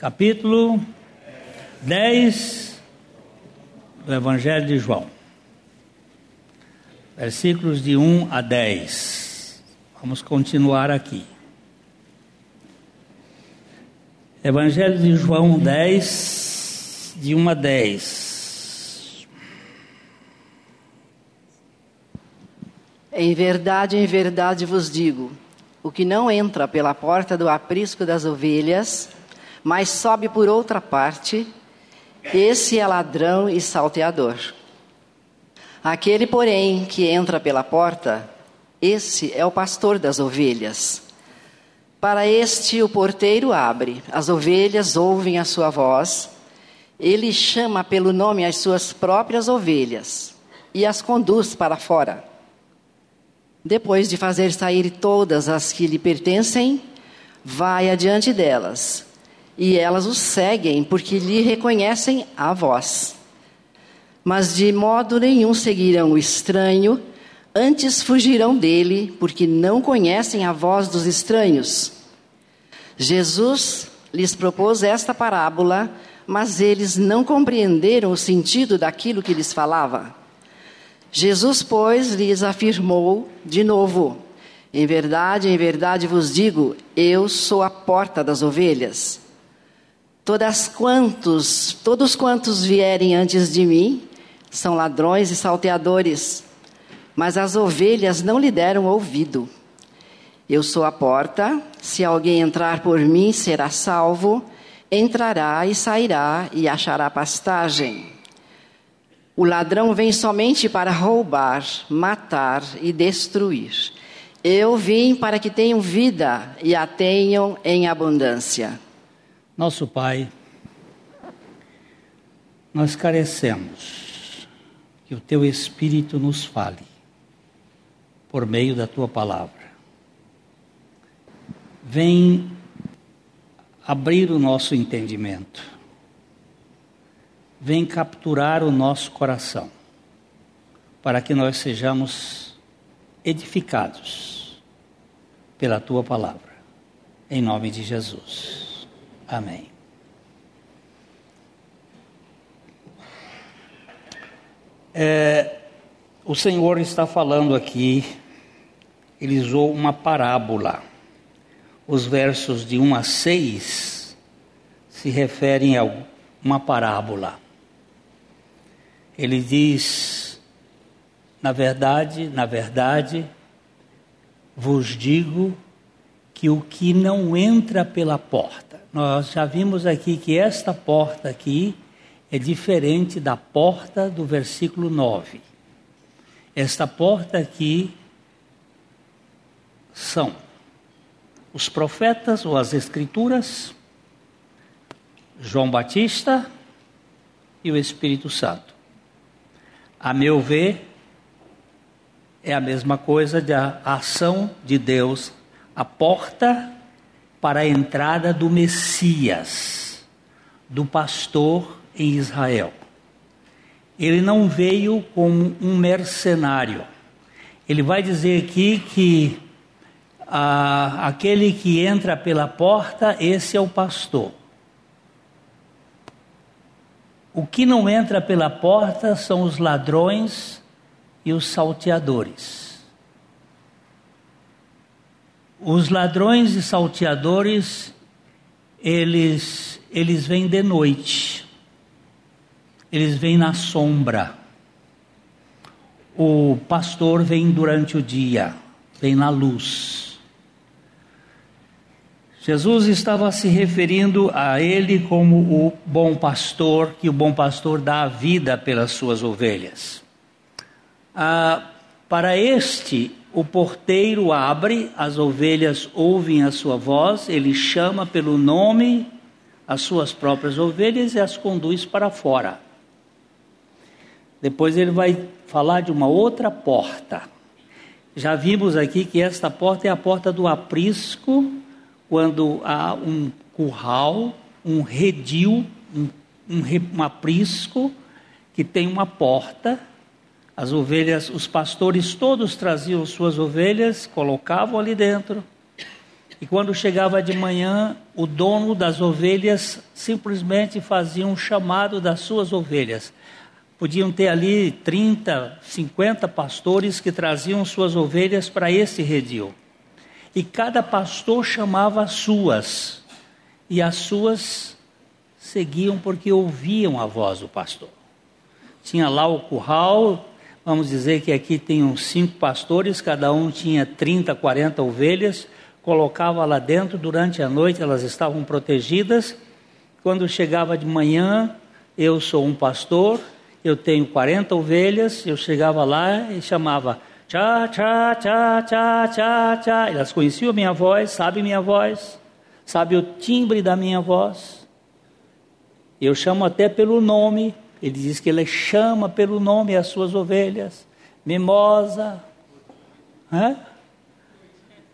capítulo 10 do Evangelho de João, versículos de 1 a 10. Vamos continuar aqui. Evangelho de João 10, de 1 a 10. Em verdade, em verdade vos digo: o que não entra pela porta do aprisco das ovelhas, mas sobe por outra parte, esse é ladrão e salteador. Aquele, porém, que entra pela porta, esse é o pastor das ovelhas. Para este o porteiro abre, as ovelhas ouvem a sua voz, ele chama pelo nome as suas próprias ovelhas e as conduz para fora. Depois de fazer sair todas as que lhe pertencem, vai adiante delas, e elas o seguem porque lhe reconhecem a voz. Mas de modo nenhum seguirão o estranho, Antes fugirão dele, porque não conhecem a voz dos estranhos. Jesus lhes propôs esta parábola, mas eles não compreenderam o sentido daquilo que lhes falava. Jesus, pois, lhes afirmou de novo: Em verdade, em verdade vos digo, eu sou a porta das ovelhas. Todas quantos, todos quantos vierem antes de mim são ladrões e salteadores mas as ovelhas não lhe deram ouvido. Eu sou a porta, se alguém entrar por mim será salvo, entrará e sairá e achará pastagem. O ladrão vem somente para roubar, matar e destruir. Eu vim para que tenham vida e a tenham em abundância. Nosso Pai, nós carecemos que o Teu Espírito nos fale por meio da tua palavra. Vem abrir o nosso entendimento. Vem capturar o nosso coração, para que nós sejamos edificados pela tua palavra. Em nome de Jesus. Amém. É, o Senhor está falando aqui, ele usou uma parábola. Os versos de 1 a 6 se referem a uma parábola. Ele diz: Na verdade, na verdade, vos digo que o que não entra pela porta. Nós já vimos aqui que esta porta aqui é diferente da porta do versículo 9. Esta porta aqui são os profetas ou as escrituras, João Batista e o Espírito Santo. A meu ver, é a mesma coisa da ação de Deus, a porta para a entrada do Messias, do pastor em Israel. Ele não veio como um mercenário. Ele vai dizer aqui que ah, aquele que entra pela porta, esse é o pastor. O que não entra pela porta são os ladrões e os salteadores. Os ladrões e salteadores, eles, eles vêm de noite eles vêm na sombra. O pastor vem durante o dia, vem na luz. Jesus estava se referindo a ele como o bom pastor, que o bom pastor dá a vida pelas suas ovelhas. Ah, para este, o porteiro abre, as ovelhas ouvem a sua voz, ele chama pelo nome as suas próprias ovelhas e as conduz para fora. Depois ele vai falar de uma outra porta. Já vimos aqui que esta porta é a porta do aprisco, quando há um curral, um redil, um, um, um aprisco que tem uma porta. As ovelhas, os pastores todos traziam suas ovelhas, colocavam ali dentro E quando chegava de manhã, o dono das ovelhas simplesmente fazia um chamado das suas ovelhas. Podiam ter ali 30, 50 pastores que traziam suas ovelhas para esse redil. E cada pastor chamava as suas. E as suas seguiam porque ouviam a voz do pastor. Tinha lá o curral, vamos dizer que aqui uns cinco pastores, cada um tinha 30, 40 ovelhas, colocava lá dentro, durante a noite elas estavam protegidas. Quando chegava de manhã, eu sou um pastor, eu tenho 40 ovelhas, eu chegava lá e chamava tchá, tchá, tchá, tchá, tchá, tchá. Elas conheciam a minha voz, sabem minha voz, sabem o timbre da minha voz. Eu chamo até pelo nome, ele diz que ele chama pelo nome as suas ovelhas. Mimosa, é?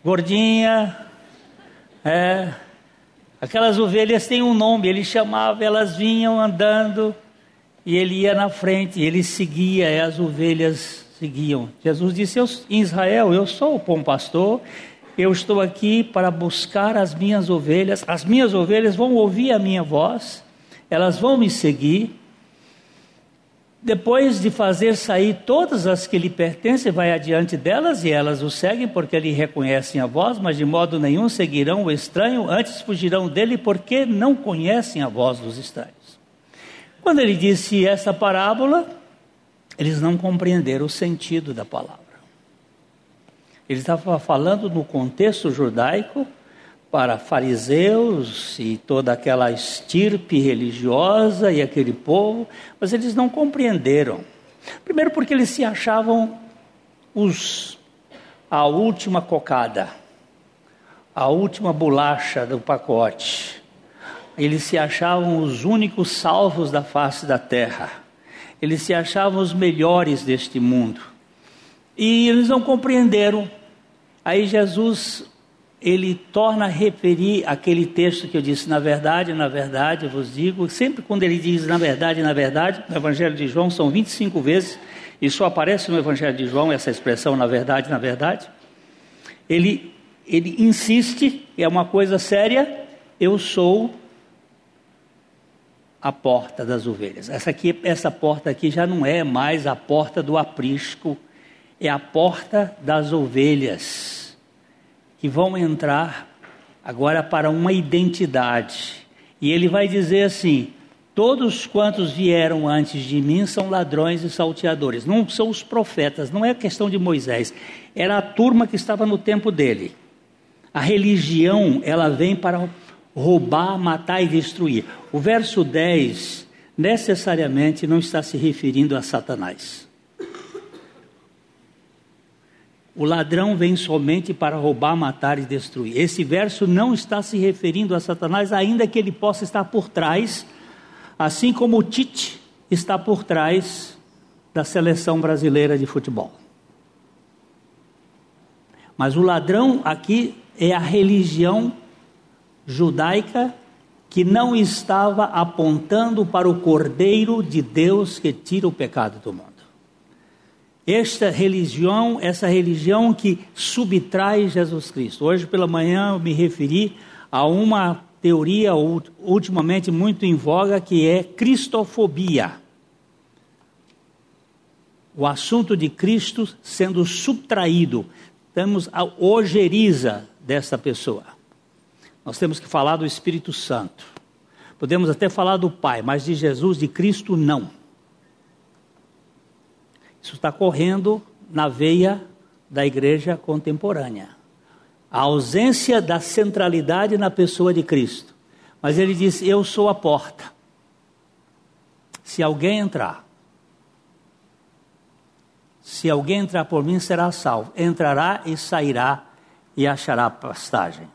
gordinha, é. Aquelas ovelhas têm um nome, ele chamava, elas vinham andando e ele ia na frente, ele seguia, e as ovelhas seguiam. Jesus disse em Israel: Eu sou o bom pastor, eu estou aqui para buscar as minhas ovelhas, as minhas ovelhas vão ouvir a minha voz, elas vão me seguir depois de fazer sair todas as que lhe pertencem, vai adiante delas e elas o seguem porque lhe reconhecem a voz, mas de modo nenhum seguirão o estranho, antes fugirão dele porque não conhecem a voz dos estranhos. Quando ele disse essa parábola, eles não compreenderam o sentido da palavra. Ele estava falando no contexto judaico para fariseus e toda aquela estirpe religiosa e aquele povo, mas eles não compreenderam. Primeiro porque eles se achavam os a última cocada, a última bolacha do pacote. Eles se achavam os únicos salvos da face da terra. Eles se achavam os melhores deste mundo. E eles não compreenderam. Aí Jesus ele torna a referir aquele texto que eu disse, na verdade, na verdade, eu vos digo, sempre quando ele diz na verdade, na verdade, no Evangelho de João são 25 vezes, e só aparece no Evangelho de João essa expressão, na verdade, na verdade. Ele, ele insiste, é uma coisa séria, eu sou a porta das ovelhas. Essa, aqui, essa porta aqui já não é mais a porta do aprisco, é a porta das ovelhas que vão entrar agora para uma identidade. E ele vai dizer assim: Todos quantos vieram antes de mim são ladrões e salteadores. Não são os profetas, não é questão de Moisés. Era a turma que estava no tempo dele. A religião, ela vem para roubar, matar e destruir. O verso 10 necessariamente não está se referindo a Satanás. O ladrão vem somente para roubar, matar e destruir. Esse verso não está se referindo a Satanás, ainda que ele possa estar por trás, assim como o Tite está por trás da seleção brasileira de futebol. Mas o ladrão aqui é a religião judaica que não estava apontando para o Cordeiro de Deus que tira o pecado do mundo. Esta religião, essa religião que subtrai Jesus Cristo. Hoje pela manhã eu me referi a uma teoria ultimamente muito em voga que é cristofobia. O assunto de Cristo sendo subtraído. Temos a ojeriza dessa pessoa. Nós temos que falar do Espírito Santo. Podemos até falar do Pai, mas de Jesus, de Cristo, não. Isso está correndo na veia da igreja contemporânea. A ausência da centralidade na pessoa de Cristo. Mas ele diz: Eu sou a porta. Se alguém entrar, se alguém entrar por mim, será salvo. Entrará e sairá e achará pastagem.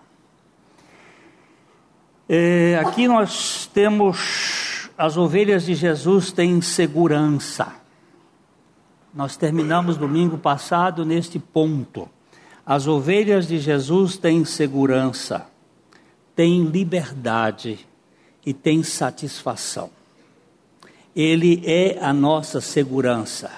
É, aqui nós temos as ovelhas de Jesus têm segurança. Nós terminamos domingo passado neste ponto. As ovelhas de Jesus têm segurança, têm liberdade e têm satisfação. Ele é a nossa segurança,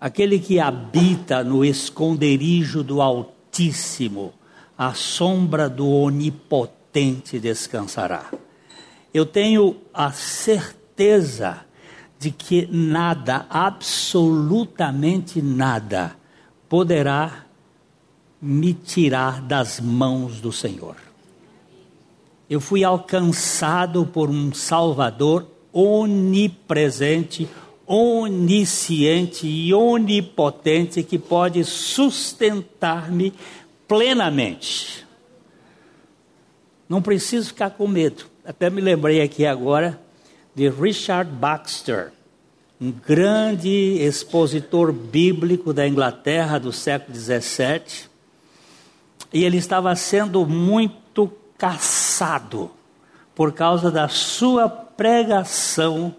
aquele que habita no esconderijo do Altíssimo, a sombra do Onipotente descansará. Eu tenho a certeza de que nada, absolutamente nada, poderá me tirar das mãos do Senhor. Eu fui alcançado por um Salvador onipresente, onisciente e onipotente que pode sustentar-me plenamente. Não preciso ficar com medo. Até me lembrei aqui agora de Richard Baxter, um grande expositor bíblico da Inglaterra do século XVII. E ele estava sendo muito caçado por causa da sua pregação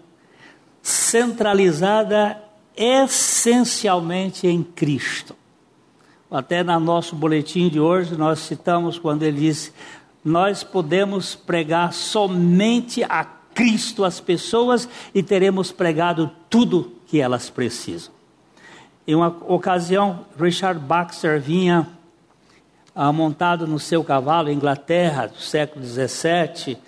centralizada essencialmente em Cristo. Até no nosso boletim de hoje nós citamos quando ele disse: Nós podemos pregar somente a Cristo às pessoas e teremos pregado tudo que elas precisam. Em uma ocasião, Richard Baxter vinha ah, montado no seu cavalo, Inglaterra, do século XVII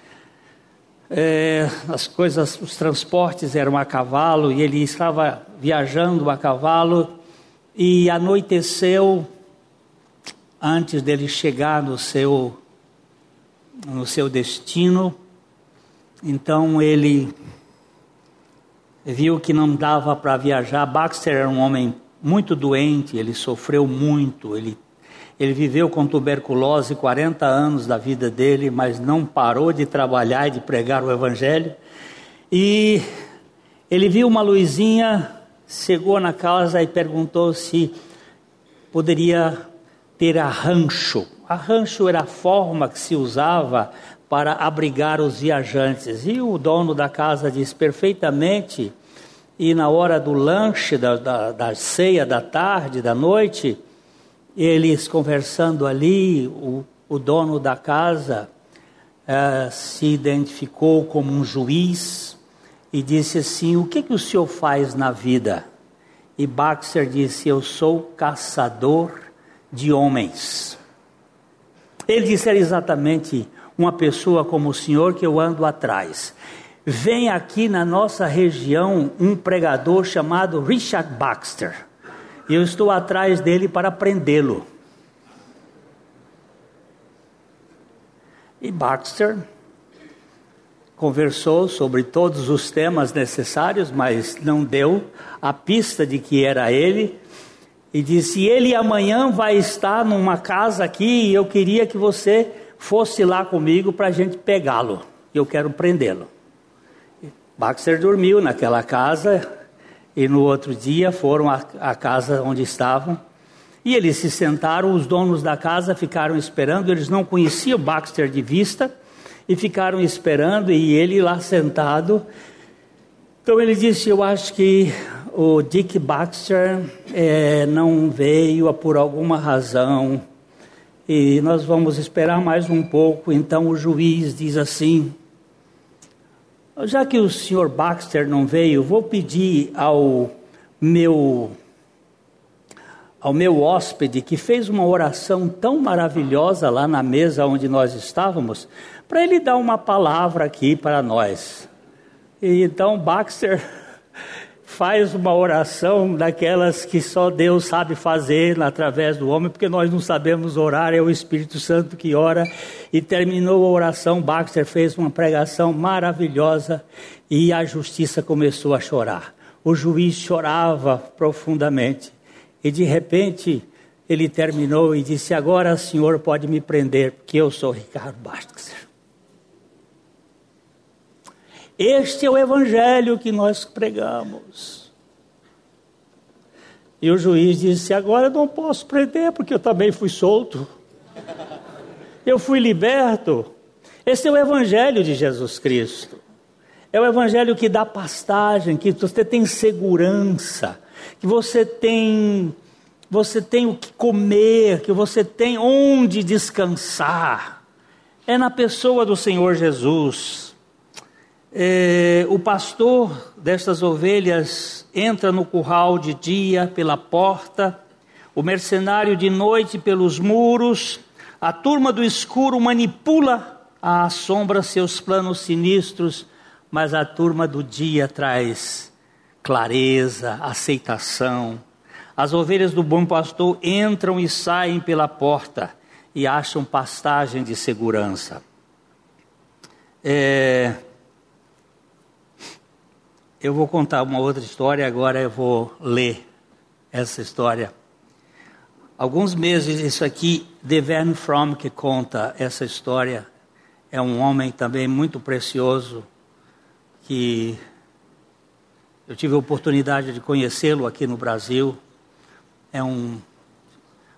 é, as coisas, os transportes eram a cavalo e ele estava viajando a cavalo e anoiteceu antes dele chegar no seu no seu destino. Então ele viu que não dava para viajar. Baxter era um homem muito doente, ele sofreu muito, ele ele viveu com tuberculose 40 anos da vida dele, mas não parou de trabalhar e de pregar o Evangelho. E ele viu uma luzinha, chegou na casa e perguntou se poderia ter arrancho. Arrancho era a forma que se usava para abrigar os viajantes. E o dono da casa disse perfeitamente. E na hora do lanche, da, da, da ceia da tarde, da noite, eles conversando ali, o, o dono da casa uh, se identificou como um juiz e disse assim: O que, que o senhor faz na vida? E Baxter disse: Eu sou caçador de homens. Ele disse: exatamente uma pessoa como o senhor que eu ando atrás. Vem aqui na nossa região um pregador chamado Richard Baxter e eu estou atrás dele para prendê-lo. E Baxter conversou sobre todos os temas necessários, mas não deu a pista de que era ele. E disse: Ele amanhã vai estar numa casa aqui e eu queria que você fosse lá comigo para a gente pegá-lo. Eu quero prendê-lo. Baxter dormiu naquela casa e no outro dia foram à, casa onde estavam. E eles se sentaram, os donos da casa ficaram esperando, eles não conheciam Baxter de vista, e ficaram esperando, e ele lá sentado. Então ele disse: Eu acho que o Dick Baxter é, não veio por alguma razão, e nós vamos esperar mais um pouco. Então o juiz diz assim: já que o senhor Baxter não veio, vou pedir ao meu ao meu hóspede que fez uma oração tão maravilhosa lá na mesa onde nós estávamos, para ele dar uma palavra aqui para nós. E então Baxter faz uma oração daquelas que só Deus sabe fazer através do homem, porque nós não sabemos orar, é o Espírito Santo que ora. E terminou a oração, Baxter fez uma pregação maravilhosa e a justiça começou a chorar. O juiz chorava profundamente e de repente ele terminou e disse: Agora o senhor pode me prender, porque eu sou Ricardo Baxter. Este é o evangelho que nós pregamos. E o juiz disse: Agora eu não posso prender, porque eu também fui solto. Eu fui liberto. Esse é o evangelho de Jesus Cristo. É o evangelho que dá pastagem, que você tem segurança, que você tem você tem o que comer, que você tem onde descansar. É na pessoa do Senhor Jesus. É, o pastor destas ovelhas entra no curral de dia pela porta, o mercenário de noite pelos muros, A turma do escuro manipula à sombra seus planos sinistros, mas a turma do dia traz clareza, aceitação. As ovelhas do bom pastor entram e saem pela porta e acham pastagem de segurança. É... Eu vou contar uma outra história, agora eu vou ler essa história. Alguns meses, isso aqui, Devern Fromm que conta essa história, é um homem também muito precioso, que eu tive a oportunidade de conhecê-lo aqui no Brasil. É um,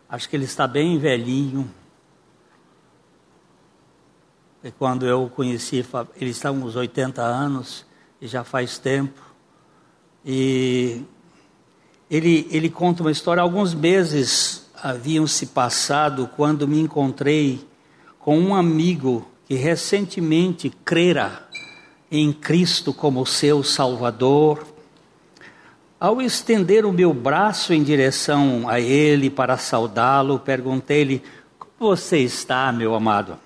acho que ele está bem velhinho. E quando eu o conheci, ele está uns 80 anos, e já faz tempo. E ele, ele conta uma história, alguns meses haviam se passado quando me encontrei com um amigo que recentemente crera em Cristo como seu Salvador. Ao estender o meu braço em direção a ele para saudá-lo, perguntei-lhe: Como você está, meu amado?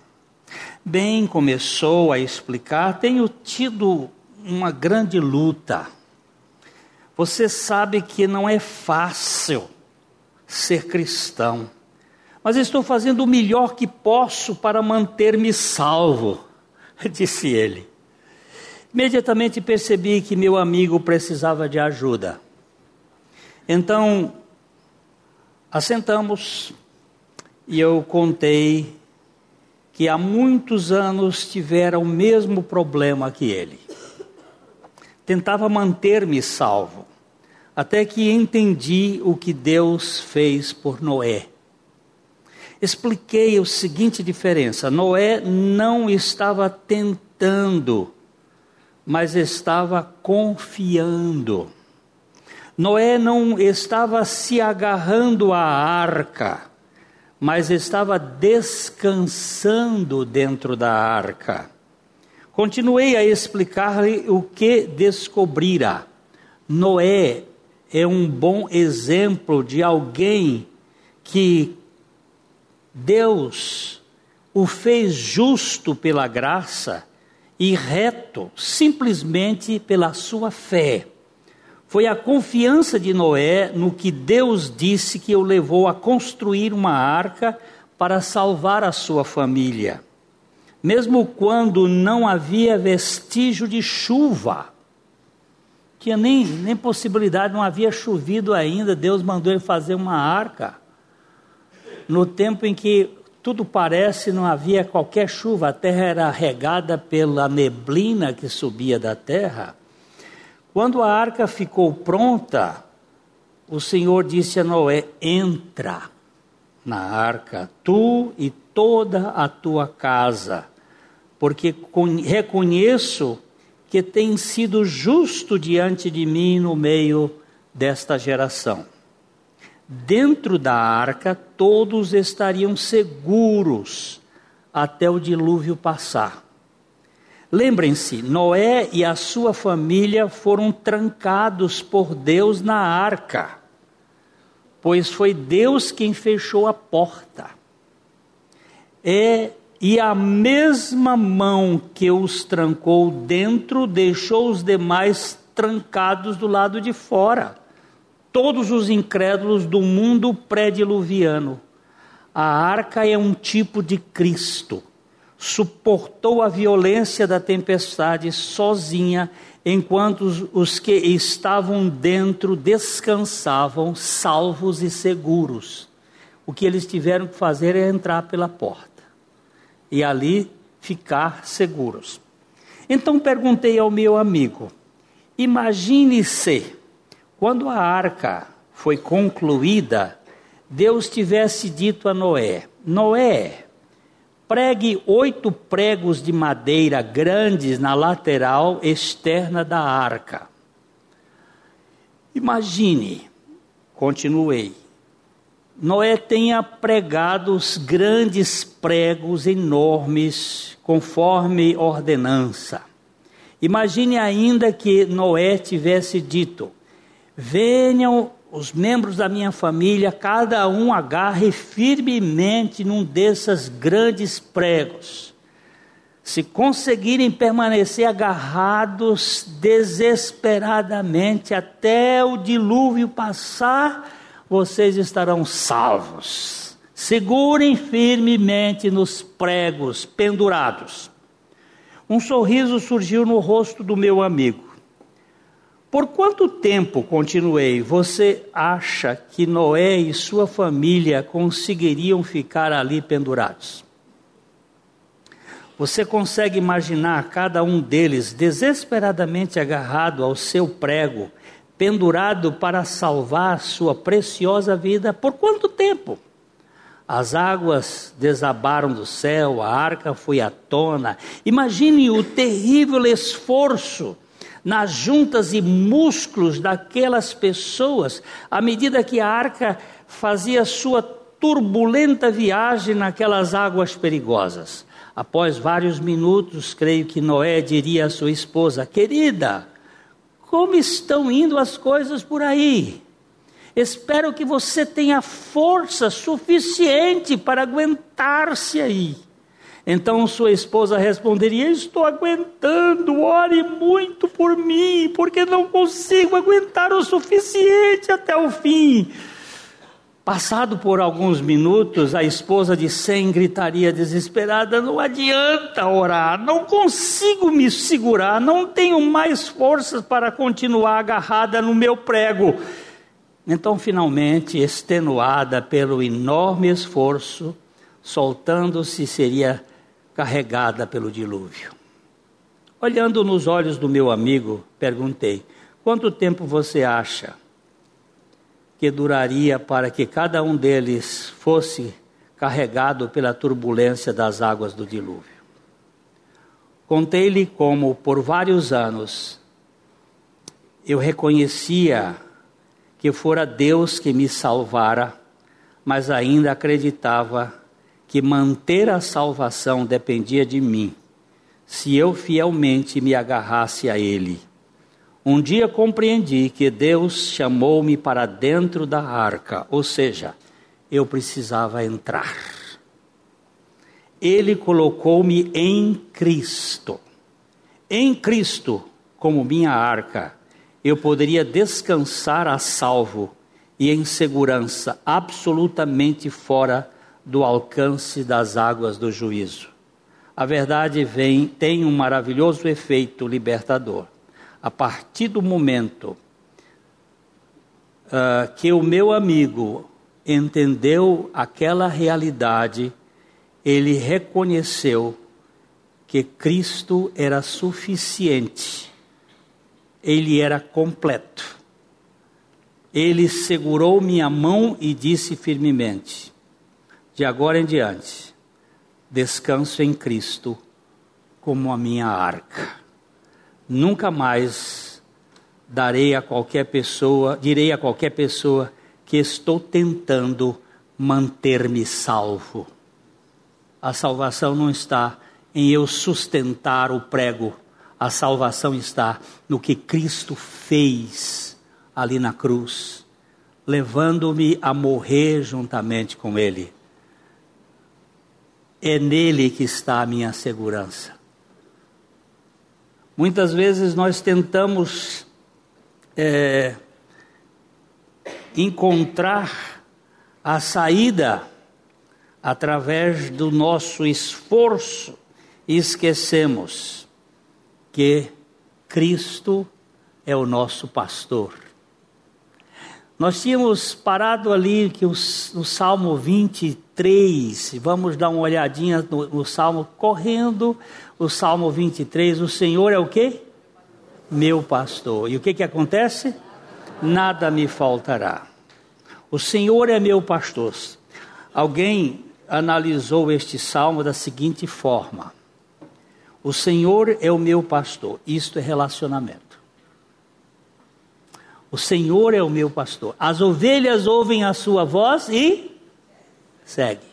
Bem, começou a explicar: Tenho tido uma grande luta. Você sabe que não é fácil ser cristão. Mas estou fazendo o melhor que posso para manter-me salvo, disse ele. Imediatamente percebi que meu amigo precisava de ajuda. Então, assentamos e eu contei que há muitos anos tivera o mesmo problema que ele. Tentava manter-me salvo até que entendi o que Deus fez por Noé. Expliquei a seguinte diferença: Noé não estava tentando, mas estava confiando. Noé não estava se agarrando à arca, mas estava descansando dentro da arca. Continuei a explicar-lhe o que descobrira. Noé é um bom exemplo de alguém que Deus o fez justo pela graça e reto simplesmente pela sua fé. Foi a confiança de Noé no que Deus disse que o levou a construir uma arca para salvar a sua família. Mesmo quando não havia vestígio de chuva, tinha nem, nem possibilidade, não havia chovido ainda, Deus mandou ele fazer uma arca. No tempo em que tudo parece não havia qualquer chuva, a terra era regada pela neblina que subia da terra. Quando a arca ficou pronta, o Senhor disse a Noé: Entra na arca, tu e toda a tua casa, porque reconheço que tem sido justo diante de mim no meio desta geração. Dentro da arca, todos estariam seguros até o dilúvio passar. Lembrem-se, Noé e a sua família foram trancados por Deus na arca, pois foi Deus quem fechou a porta. É e a mesma mão que os trancou dentro deixou os demais trancados do lado de fora. Todos os incrédulos do mundo pré-diluviano. A arca é um tipo de Cristo. Suportou a violência da tempestade sozinha, enquanto os, que estavam dentro descansavam, salvos e seguros. O que eles tiveram que fazer é entrar pela porta e ali ficar seguros. Então perguntei ao meu amigo: imagine-se, quando a arca foi concluída, Deus tivesse dito a Noé: Noé, pregue oito pregos de madeira grandes na lateral externa da arca. Imagine, continuei, Noé tenha pregado os grandes pregos enormes, conforme ordenança. Imagine ainda que Noé tivesse dito: venham, os membros da minha família, cada um agarre firmemente num desses grandes pregos. Se conseguirem permanecer agarrados desesperadamente até o dilúvio passar, vocês estarão salvos. Segurem firmemente nos pregos pendurados. Um sorriso surgiu no rosto do meu amigo. Por quanto tempo, continuei, você acha que Noé e sua família conseguiriam ficar ali pendurados? Você consegue imaginar cada um deles desesperadamente agarrado ao seu prego, pendurado para salvar sua preciosa vida? Por quanto tempo? As águas desabaram do céu, a arca foi à tona. Imagine o terrível esforço nas juntas e músculos daquelas pessoas, à medida que a arca fazia sua turbulenta viagem naquelas águas perigosas. Após vários minutos, creio que Noé diria à sua esposa: Querida, como estão indo as coisas por aí? Espero que você tenha força suficiente para aguentar-se aí. Então sua esposa responderia: Estou aguentando, ore muito por mim, porque não consigo aguentar o suficiente até o fim. Passado por alguns minutos, a esposa de Sem gritaria desesperada: Não adianta orar, não consigo me segurar, não tenho mais forças para continuar agarrada no meu prego. Então, finalmente, extenuada pelo enorme esforço, soltando-se, seria carregada pelo dilúvio. Olhando nos olhos do meu amigo, perguntei: quanto tempo você acha que duraria para que cada um deles fosse carregado pela turbulência das águas do dilúvio? Contei-lhe como, por vários anos, eu reconhecia que fora Deus que me salvara, mas ainda acreditava que manter a salvação dependia de mim, se eu fielmente me agarrasse a Ele. Um dia compreendi que Deus chamou-me para dentro da arca, ou seja, eu precisava entrar. Ele colocou-me em Cristo. Em Cristo, como minha arca, eu poderia descansar a salvo e em segurança, absolutamente fora do alcance das águas do juízo. A verdade vem, tem um maravilhoso efeito libertador. A partir do momento uh, que o meu amigo entendeu aquela realidade, ele reconheceu que Cristo era suficiente, ele era completo. Ele segurou minha mão e disse firmemente: de agora em diante, descanso em Cristo como a minha arca. Nunca mais darei a qualquer pessoa, direi a qualquer pessoa que estou tentando manter-me salvo. A salvação não está em eu sustentar o prego, a salvação está no que Cristo fez ali na cruz, levando-me a morrer juntamente com Ele é nele que está a minha segurança. Muitas vezes nós tentamos é, encontrar a saída através do nosso esforço e esquecemos que Cristo é o nosso pastor. Nós tínhamos parado ali que no Salmo 23, vamos dar uma olhadinha no, no, Salmo, correndo, o Salmo 23, o Senhor é o que? Meu pastor. E o que que acontece? Nada me faltará. O Senhor é meu pastor. Alguém analisou este salmo da seguinte forma: O Senhor é o meu pastor. Isto é relacionamento. O Senhor é o meu pastor. As ovelhas ouvem a sua voz e segue.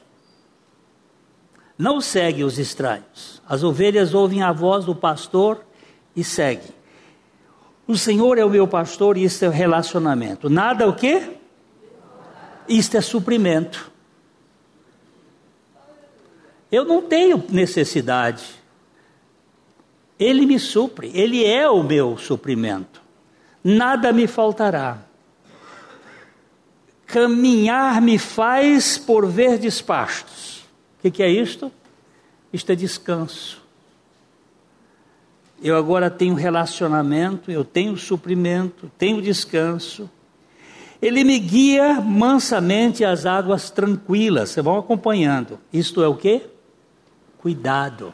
Não segue os estranhos. As ovelhas ouvem a voz do pastor e segue. O Senhor é o meu pastor e isso é relacionamento. Nada o quê? Isto é suprimento. Eu não tenho necessidade. Ele me supre, ele é o meu suprimento. Nada me faltará. Caminhar me faz por verdes pastos. O que, que é isto? Isto é descanso. Eu agora tenho relacionamento, eu tenho suprimento, tenho descanso. Ele me guia mansamente às águas tranquilas. Vocês vão acompanhando. Isto é o que? Cuidado.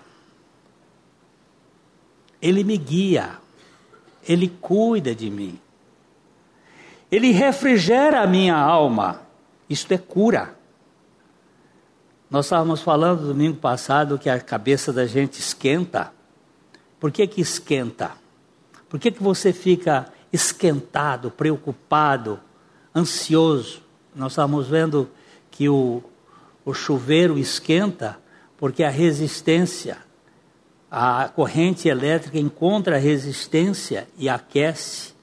Ele me guia. Ele cuida de mim. Ele refrigera a minha alma. Isto é cura. Nós estávamos falando domingo passado que a cabeça da gente esquenta. Por que que esquenta? Por que que você fica esquentado, preocupado, ansioso? Nós estávamos vendo que o, o chuveiro esquenta porque a resistência, a corrente elétrica encontra resistência e aquece.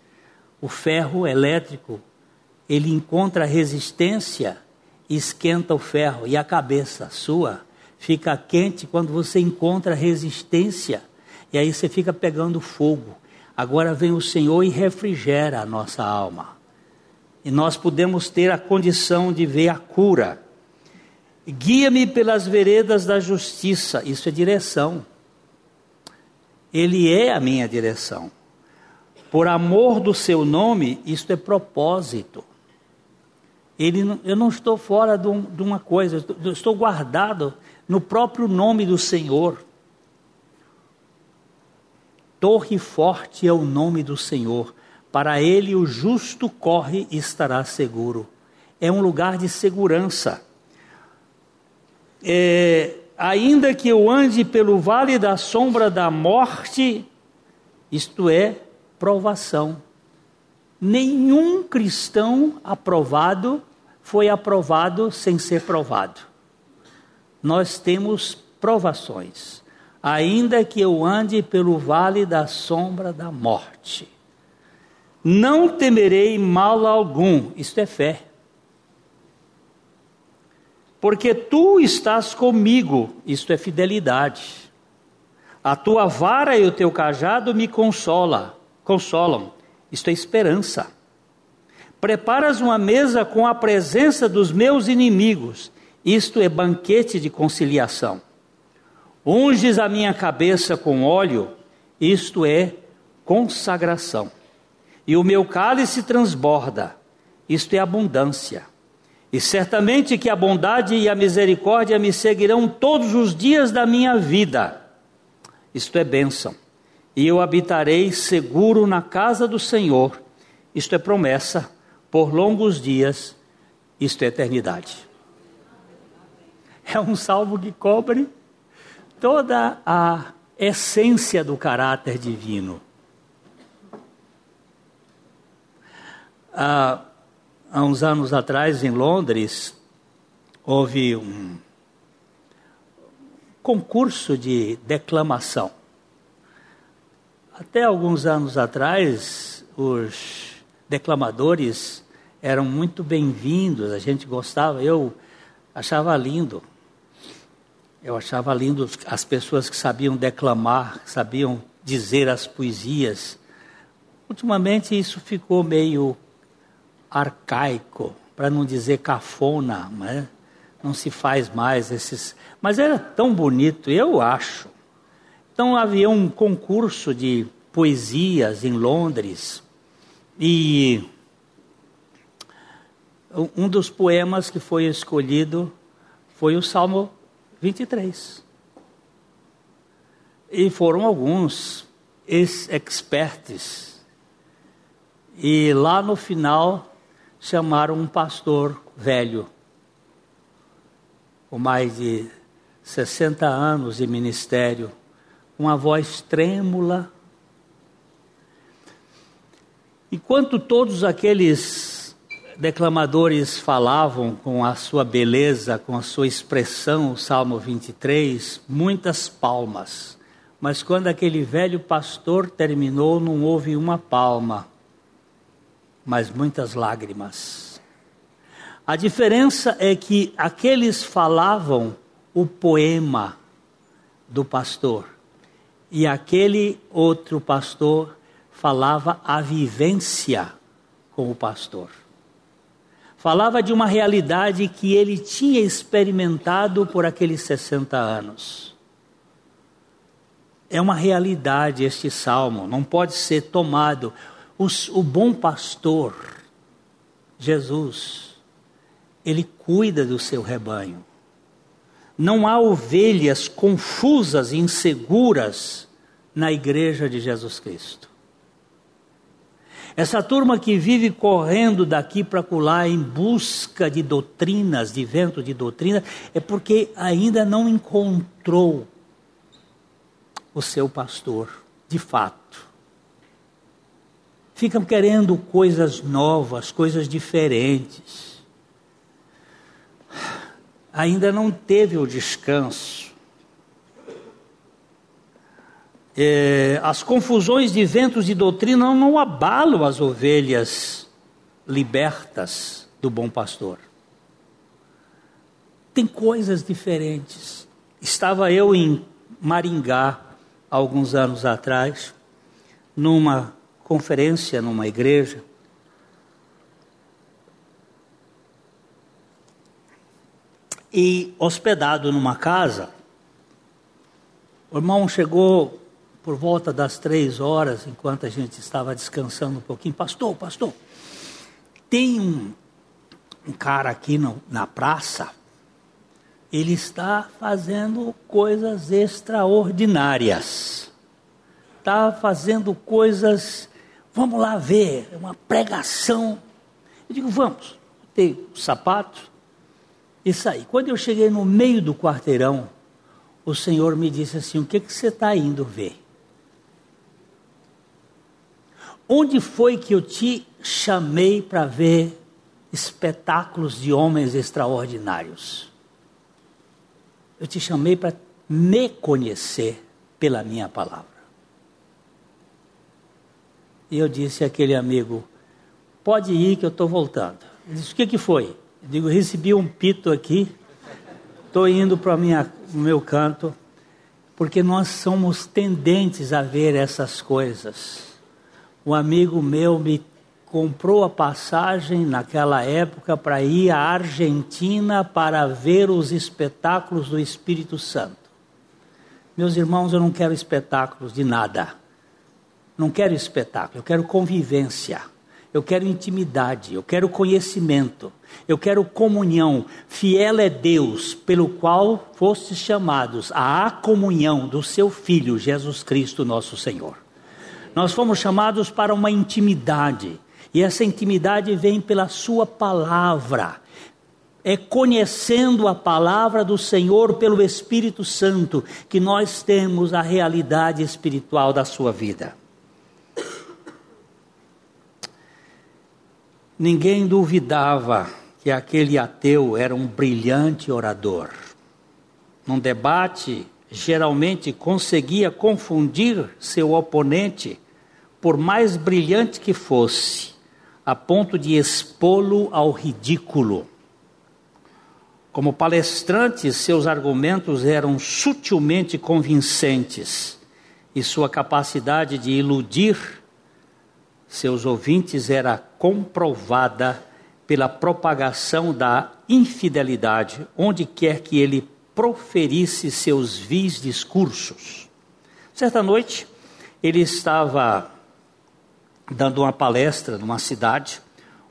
O ferro elétrico, ele encontra resistência e esquenta o ferro. E a cabeça sua fica quente quando você encontra resistência. E aí você fica pegando fogo. Agora vem o Senhor e refrigera a nossa alma. E nós podemos ter a condição de ver a cura. Guia-me pelas veredas da justiça. Isso é direção. Ele é a minha direção. Por amor do seu nome, isto é propósito. Ele, eu não estou fora de, um, uma coisa, eu estou guardado no próprio nome do Senhor. Torre forte é o nome do Senhor. Para ele o justo corre e estará seguro. É um lugar de segurança. É, ainda que eu ande pelo vale da sombra da morte, isto é, provação. Nenhum cristão aprovado foi aprovado sem ser provado. Nós temos provações, ainda que eu ande pelo vale da sombra da morte. Não temerei mal algum, isto é fé. Porque tu estás comigo, isto é fidelidade. A tua vara e o teu cajado me consola consolam. Isto é esperança. Preparas uma mesa com a presença dos meus inimigos. Isto é banquete de conciliação. Unges a minha cabeça com óleo. Isto é consagração. E o meu cálice transborda. Isto é abundância. E certamente que a bondade e a misericórdia me seguirão todos os dias da minha vida. Isto é bênção e eu habitarei seguro na casa do Senhor. Isto é promessa por longos dias, isto é eternidade. É um salmo que cobre toda a essência do caráter divino. Há, há uns anos atrás, em Londres, houve um concurso de declamação. Até alguns anos atrás, os declamadores eram muito bem-vindos, a gente gostava, eu achava lindo. Eu achava lindo as pessoas que sabiam declamar, sabiam dizer as poesias. Ultimamente isso ficou meio arcaico, para não dizer cafona, né? não se faz mais esses. Mas era tão bonito, eu acho. Então havia um concurso de poesias em Londres e um dos poemas que foi escolhido foi o Salmo 23. E foram alguns experts. E lá no final chamaram um pastor velho, com mais de 60 anos de ministério uma voz trêmula. Enquanto todos aqueles declamadores falavam com a sua beleza, com a sua expressão, o Salmo 23, muitas palmas, Mas quando aquele velho pastor terminou, não houve uma palma, mas muitas lágrimas. A diferença é que aqueles falavam o poema do pastor e aquele outro pastor falava a vivência com o pastor. Falava de uma realidade que ele tinha experimentado por aqueles 60 anos. É uma realidade este salmo, não pode ser tomado. Os, o bom pastor, Jesus, ele cuida do seu rebanho. Não há ovelhas confusas e inseguras na igreja de Jesus Cristo. Essa turma que vive correndo daqui para colar em busca de doutrinas, de vento de doutrina, é porque ainda não encontrou o seu pastor, de fato. Ficam querendo coisas novas, coisas diferentes. Ainda não teve o descanso é, as confusões de ventos de doutrina não abalam as ovelhas libertas do bom pastor. Tem coisas diferentes. Estava eu em Maringá, alguns anos atrás, numa conferência, numa igreja, e hospedado numa casa, o irmão chegou por volta das três horas, enquanto a gente estava descansando um pouquinho, pastor, pastor, tem um, um cara aqui no, na praça, ele está fazendo coisas extraordinárias, está fazendo coisas, vamos lá ver, uma pregação. Eu digo, vamos, botei o sapato e saí. Quando eu cheguei no meio do quarteirão, o Senhor me disse assim: O que, que você está indo ver? Onde foi que eu te chamei para ver espetáculos de homens extraordinários? Eu te chamei para me conhecer pela minha palavra. E eu disse àquele amigo: Pode ir que eu estou voltando. Ele disse: O que, que foi? Eu digo: Recebi um pito aqui, estou indo para o meu canto, porque nós somos tendentes a ver essas coisas um amigo meu me comprou a passagem naquela época para ir à Argentina para ver os espetáculos do Espírito Santo. Meus irmãos, eu não quero espetáculos de nada. Não quero espetáculo, eu quero convivência. Eu quero intimidade, eu quero conhecimento, eu quero comunhão. Fiel é Deus, pelo qual fostes chamados à comunhão do seu Filho Jesus Cristo, nosso Senhor. Nós fomos chamados para uma intimidade, e essa intimidade vem pela Sua palavra. É conhecendo a palavra do Senhor pelo Espírito Santo que nós temos a realidade espiritual da sua vida. Ninguém duvidava que aquele ateu era um brilhante orador. Num debate, geralmente conseguia confundir seu oponente por mais brilhante que fosse, a ponto de expô-lo ao ridículo. Como palestrante, seus argumentos eram sutilmente convincentes e sua capacidade de iludir seus ouvintes era comprovada pela propagação da infidelidade, onde quer que ele proferisse seus vis discursos. Certa noite, ele estava dando uma palestra numa cidade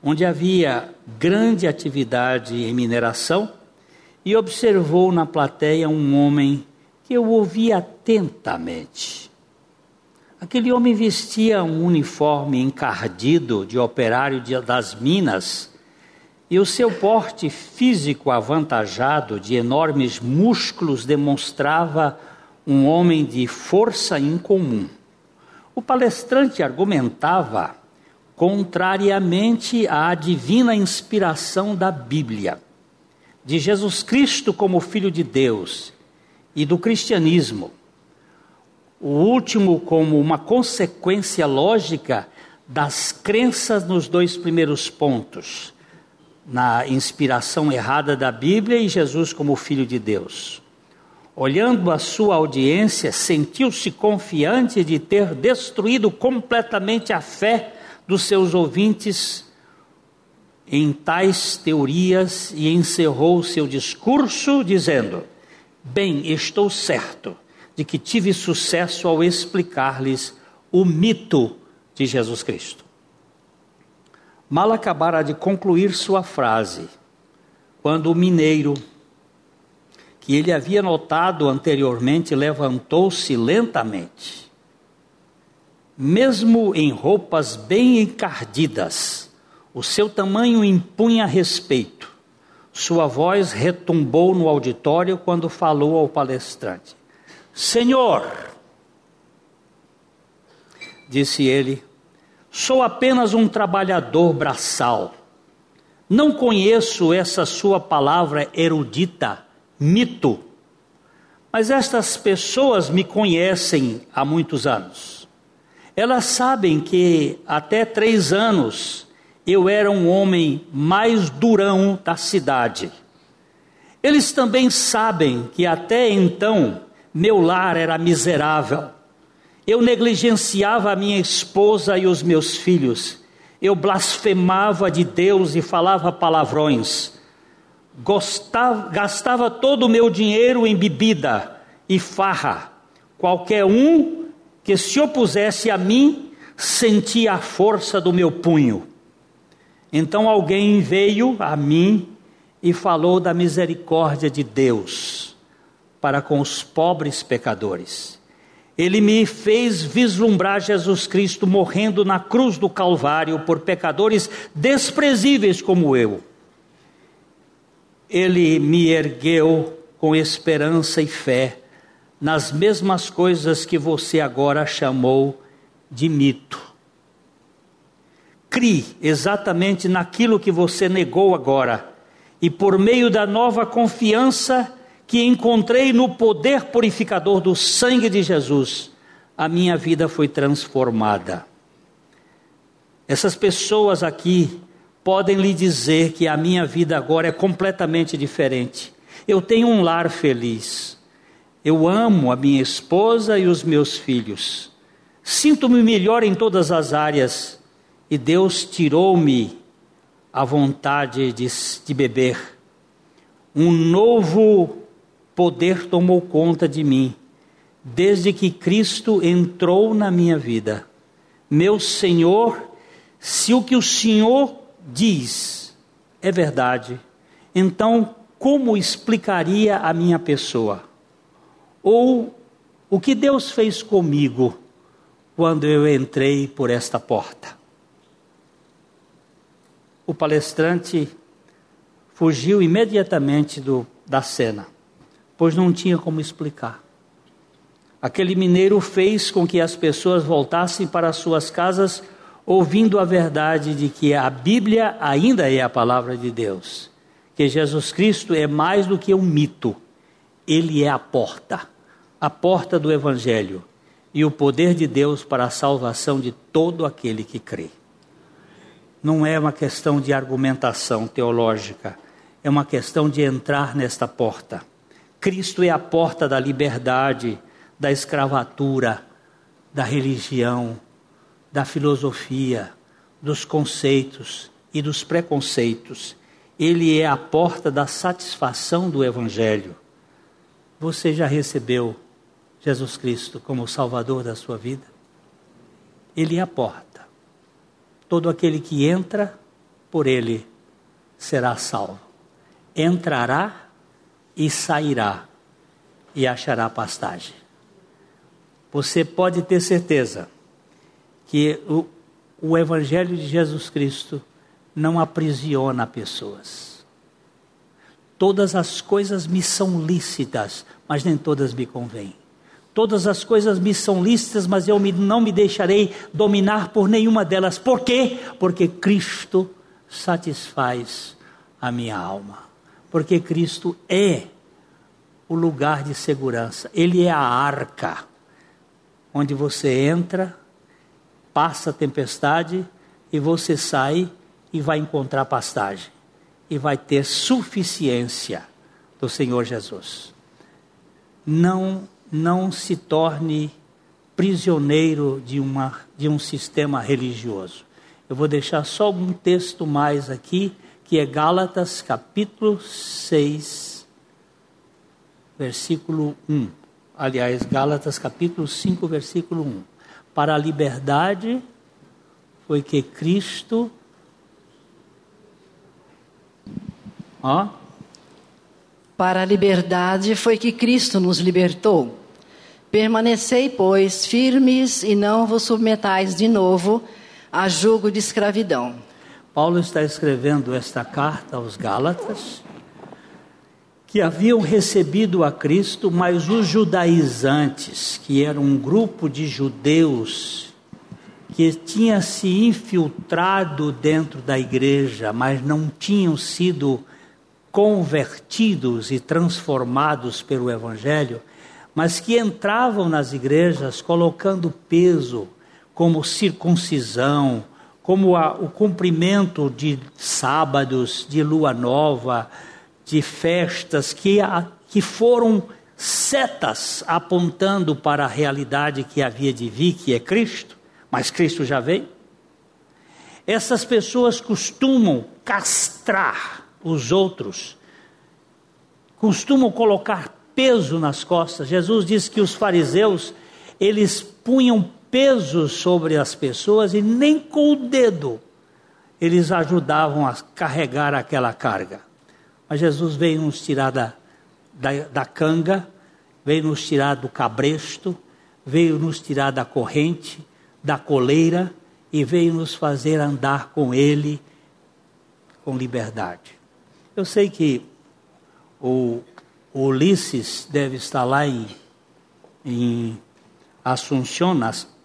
onde havia grande atividade em mineração e observou na plateia um homem que eu ouvi atentamente. Aquele homem vestia um uniforme encardido de operário das minas e o seu porte físico avantajado de enormes músculos demonstrava um homem de força incomum. O palestrante argumentava contrariamente à divina inspiração da Bíblia, de Jesus Cristo como Filho de Deus e do cristianismo. O último como uma consequência lógica das crenças nos dois primeiros pontos, na inspiração errada da Bíblia e Jesus como Filho de Deus. Olhando a sua audiência, sentiu-se confiante de ter destruído completamente a fé dos seus ouvintes em tais teorias e encerrou seu discurso dizendo: Bem, estou certo de que tive sucesso ao explicar-lhes o mito de Jesus Cristo. Mal acabara de concluir sua frase, quando o mineiro, que ele havia notado anteriormente, levantou-se lentamente. Mesmo em roupas bem encardidas, o seu tamanho impunha respeito. Sua voz retumbou no auditório quando falou ao palestrante. Senhor, disse ele, sou apenas um trabalhador braçal. Não conheço essa sua palavra erudita, mito. Mas estas pessoas me conhecem há muitos anos. Elas sabem que até três anos eu era um homem mais durão da cidade. Eles também sabem que até então meu lar era miserável. Eu negligenciava a minha esposa e os meus filhos. Eu blasfemava de Deus e falava palavrões. Gostava, gastava todo o meu dinheiro em bebida e farra. Qualquer um que se opusesse a mim sentia a força do meu punho. Então alguém veio a mim e falou da misericórdia de Deus para com os pobres pecadores. Ele me fez vislumbrar Jesus Cristo morrendo na cruz do Calvário por pecadores desprezíveis como eu. Ele me ergueu com esperança e fé nas mesmas coisas que você agora chamou de mito. Crie exatamente naquilo que você negou agora, e por meio da nova confiança, que encontrei no poder purificador do sangue de Jesus, a minha vida foi transformada. Essas pessoas aqui podem lhe dizer que a minha vida agora é completamente diferente. Eu tenho um lar feliz. Eu amo a minha esposa e os meus filhos. Sinto-me melhor em todas as áreas. E Deus tirou-me a vontade de, de beber. Um novo poder tomou conta de mim, desde que Cristo entrou na minha vida. Meu Senhor, se o que o Senhor diz é verdade, então como explicaria a minha pessoa? Ou o que Deus fez comigo quando eu entrei por esta porta? O palestrante fugiu imediatamente do, da cena pois não tinha como explicar. Aquele mineiro fez com que as pessoas voltassem para suas casas ouvindo a verdade de que a Bíblia ainda é a palavra de Deus, que Jesus Cristo é mais do que um mito, ele é a porta, a porta do Evangelho e o poder de Deus para a salvação de todo aquele que crê. Não é uma questão de argumentação teológica, é uma questão de entrar nesta porta Cristo é a porta da liberdade, da escravatura, da religião, da filosofia, dos conceitos e dos preconceitos. Ele é a porta da satisfação do Evangelho. Você já recebeu Jesus Cristo como Salvador da sua vida? Ele é a porta. Todo aquele que entra por ele será salvo. Entrará e sairá e achará pastagem. Você pode ter certeza que o, o Evangelho de Jesus Cristo não aprisiona pessoas. Todas as coisas me são lícitas, mas nem todas me convêm. Todas as coisas me são lícitas, mas eu me, não me deixarei dominar por nenhuma delas. Por quê? Porque Cristo satisfaz a minha alma porque Cristo é o lugar de segurança, Ele é a arca. onde você entra, passa a tempestade e você sai e vai encontrar pastagem e vai ter suficiência do Senhor Jesus. Não não se torne prisioneiro de, uma, de um sistema religioso. Eu vou deixar só um texto mais aqui, que é Gálatas capítulo 6, versículo 1. Aliás, Gálatas capítulo 5, versículo 1. Para a liberdade foi que Cristo. Ó. Para a liberdade foi que Cristo nos libertou. Permanecei, pois, firmes e não vos submetais de novo a julgo de escravidão. Paulo está escrevendo esta carta aos Gálatas, que haviam recebido a Cristo, mas os judaizantes, que eram um grupo de judeus que tinha se infiltrado dentro da igreja, mas não tinham sido convertidos e transformados pelo Evangelho, mas que entravam nas igrejas colocando peso como circuncisão, como a, o cumprimento de sábados, de lua nova, de festas que, a, que foram setas apontando para a realidade que havia de vir, que é Cristo, mas Cristo já veio. Essas pessoas costumam castrar os outros, costumam colocar peso nas costas. Jesus disse que os fariseus, eles punham peso sobre as pessoas e nem com o dedo eles ajudavam a carregar aquela carga. Mas Jesus veio nos tirar da, da, da canga, veio nos tirar do cabresto, veio nos tirar da corrente, da coleira e veio nos fazer andar com Ele com liberdade. Eu sei que o, o Ulisses deve estar lá em, em Assunção,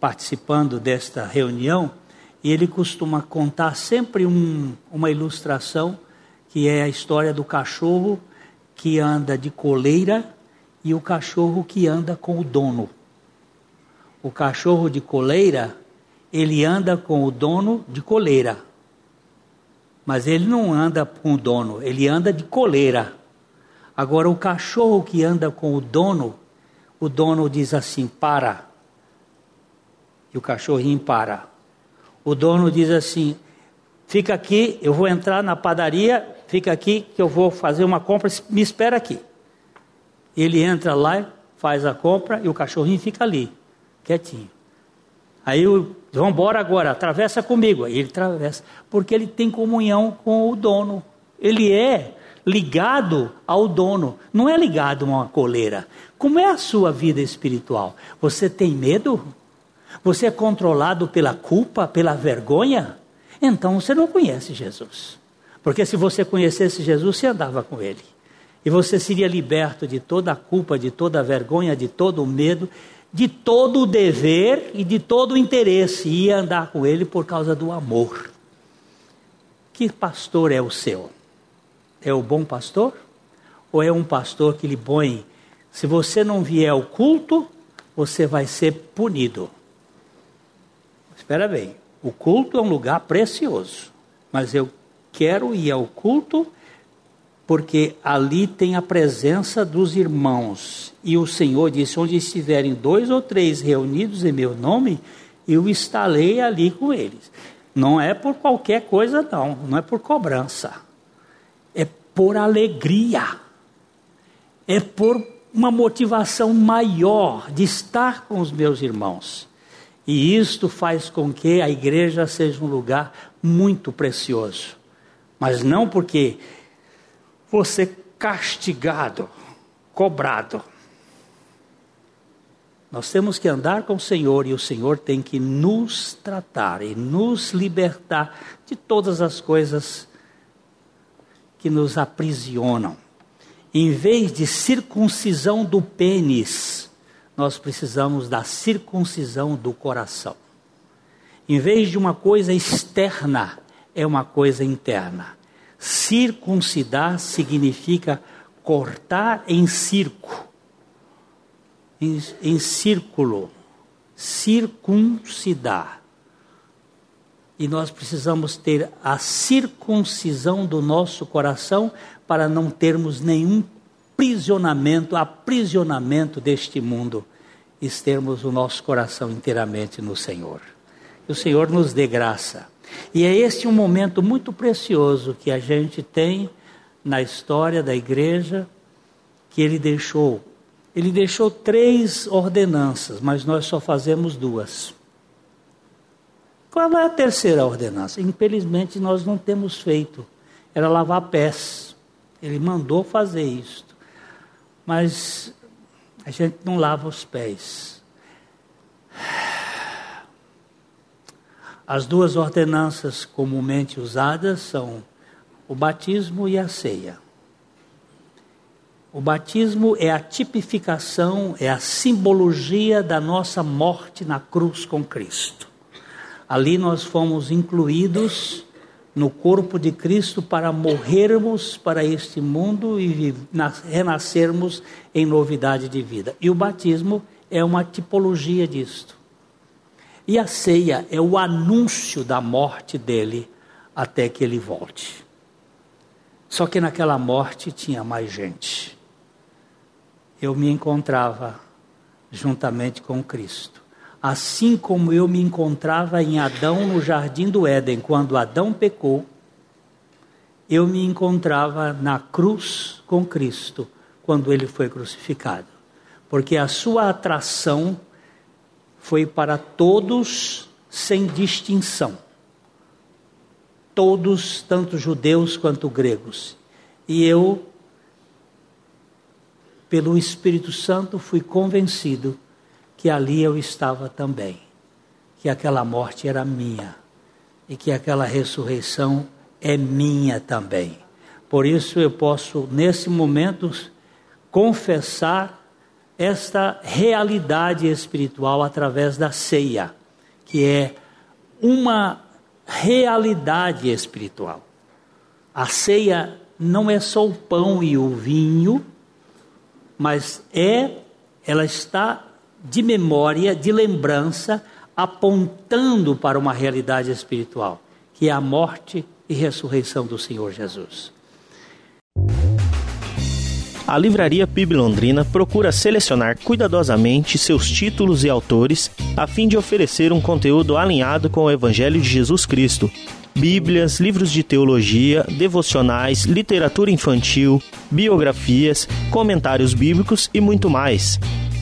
participando desta reunião, e ele costuma contar sempre um, uma ilustração que é a história do cachorro que anda de coleira e o cachorro que anda com o dono. O cachorro de coleira, ele anda com o dono de coleira. Mas ele não anda com o dono, ele anda de coleira. Agora, o cachorro que anda com o dono, o dono diz assim: para, e o cachorrinho para. O dono diz assim: fica aqui, eu vou entrar na padaria, fica aqui que eu vou fazer uma compra, me espera aqui. Ele entra lá, faz a compra e o cachorrinho fica ali, quietinho. Aí vamos embora agora, atravessa comigo. Aí ele atravessa, porque ele tem comunhão com o dono. Ele é ligado ao dono, não é ligado a uma coleira. Como é a sua vida espiritual? Você tem medo? Você é controlado pela culpa, pela vergonha? Então você não conhece Jesus. Porque se você conhecesse Jesus, você andava com ele. E você seria liberto de toda a culpa, de toda a vergonha, de todo o medo, de todo o dever e de todo o interesse. E ia andar com ele por causa do amor. Que pastor é o seu? É o bom pastor? Ou é um pastor que lhe põe, se você não vier ao culto, você vai ser punido? Espera bem, o culto é um lugar precioso, mas eu quero ir ao culto porque ali tem a presença dos irmãos. E o Senhor disse: onde estiverem dois ou três reunidos em meu nome, eu estarei ali com eles. Não é por qualquer coisa, não, não é por cobrança, é por alegria, é por uma motivação maior de estar com os meus irmãos. E isto faz com que a igreja seja um lugar muito precioso. Mas não porque você castigado, cobrado. Nós temos que andar com o Senhor e o Senhor tem que nos tratar e nos libertar de todas as coisas que nos aprisionam. Em vez de circuncisão do pênis, nós precisamos da circuncisão do coração. Em vez de uma coisa externa, é uma coisa interna. Circuncidar significa cortar em circo, em, em círculo, circuncidar. E nós precisamos ter a circuncisão do nosso coração para não termos nenhum prisionamento, aprisionamento deste mundo, e termos o nosso coração inteiramente no Senhor. Que o Senhor nos dê graça. E é este um momento muito precioso que a gente tem na história da igreja, que ele deixou. Ele deixou três ordenanças, mas nós só fazemos duas. Qual é a terceira ordenança? Infelizmente nós não temos feito. Era lavar pés. Ele mandou fazer isto. Mas a gente não lava os pés. As duas ordenanças comumente usadas são o batismo e a ceia. O batismo é a tipificação, é a simbologia da nossa morte na cruz com Cristo. Ali nós fomos incluídos no corpo de Cristo para morrermos para este mundo e renascermos em novidade de vida. E o batismo é uma tipologia disto. E a ceia é o anúncio da morte dele até que ele volte. Só que naquela morte tinha mais gente. Eu me encontrava juntamente com Cristo assim como eu me encontrava em Adão no jardim do Éden, quando Adão pecou, eu me encontrava na cruz com Cristo, quando ele foi crucificado. Porque a sua atração foi para todos sem distinção. Todos, tanto judeus quanto gregos. E eu, pelo Espírito Santo, fui convencido que ali eu estava também, que aquela morte era minha e que aquela ressurreição é minha também. Por isso eu posso, nesse momento, confessar esta realidade espiritual através da ceia, que é uma realidade espiritual. A ceia não é só o pão e o vinho, mas é, ela está de memória, de lembrança, apontando para uma realidade espiritual, que é a morte e ressurreição do Senhor Jesus. A Livraria PIB Londrina procura selecionar cuidadosamente seus títulos e autores a fim de oferecer um conteúdo alinhado com o Evangelho de Jesus Cristo. Bíblias, livros de teologia, devocionais, literatura infantil, biografias, comentários bíblicos e muito mais.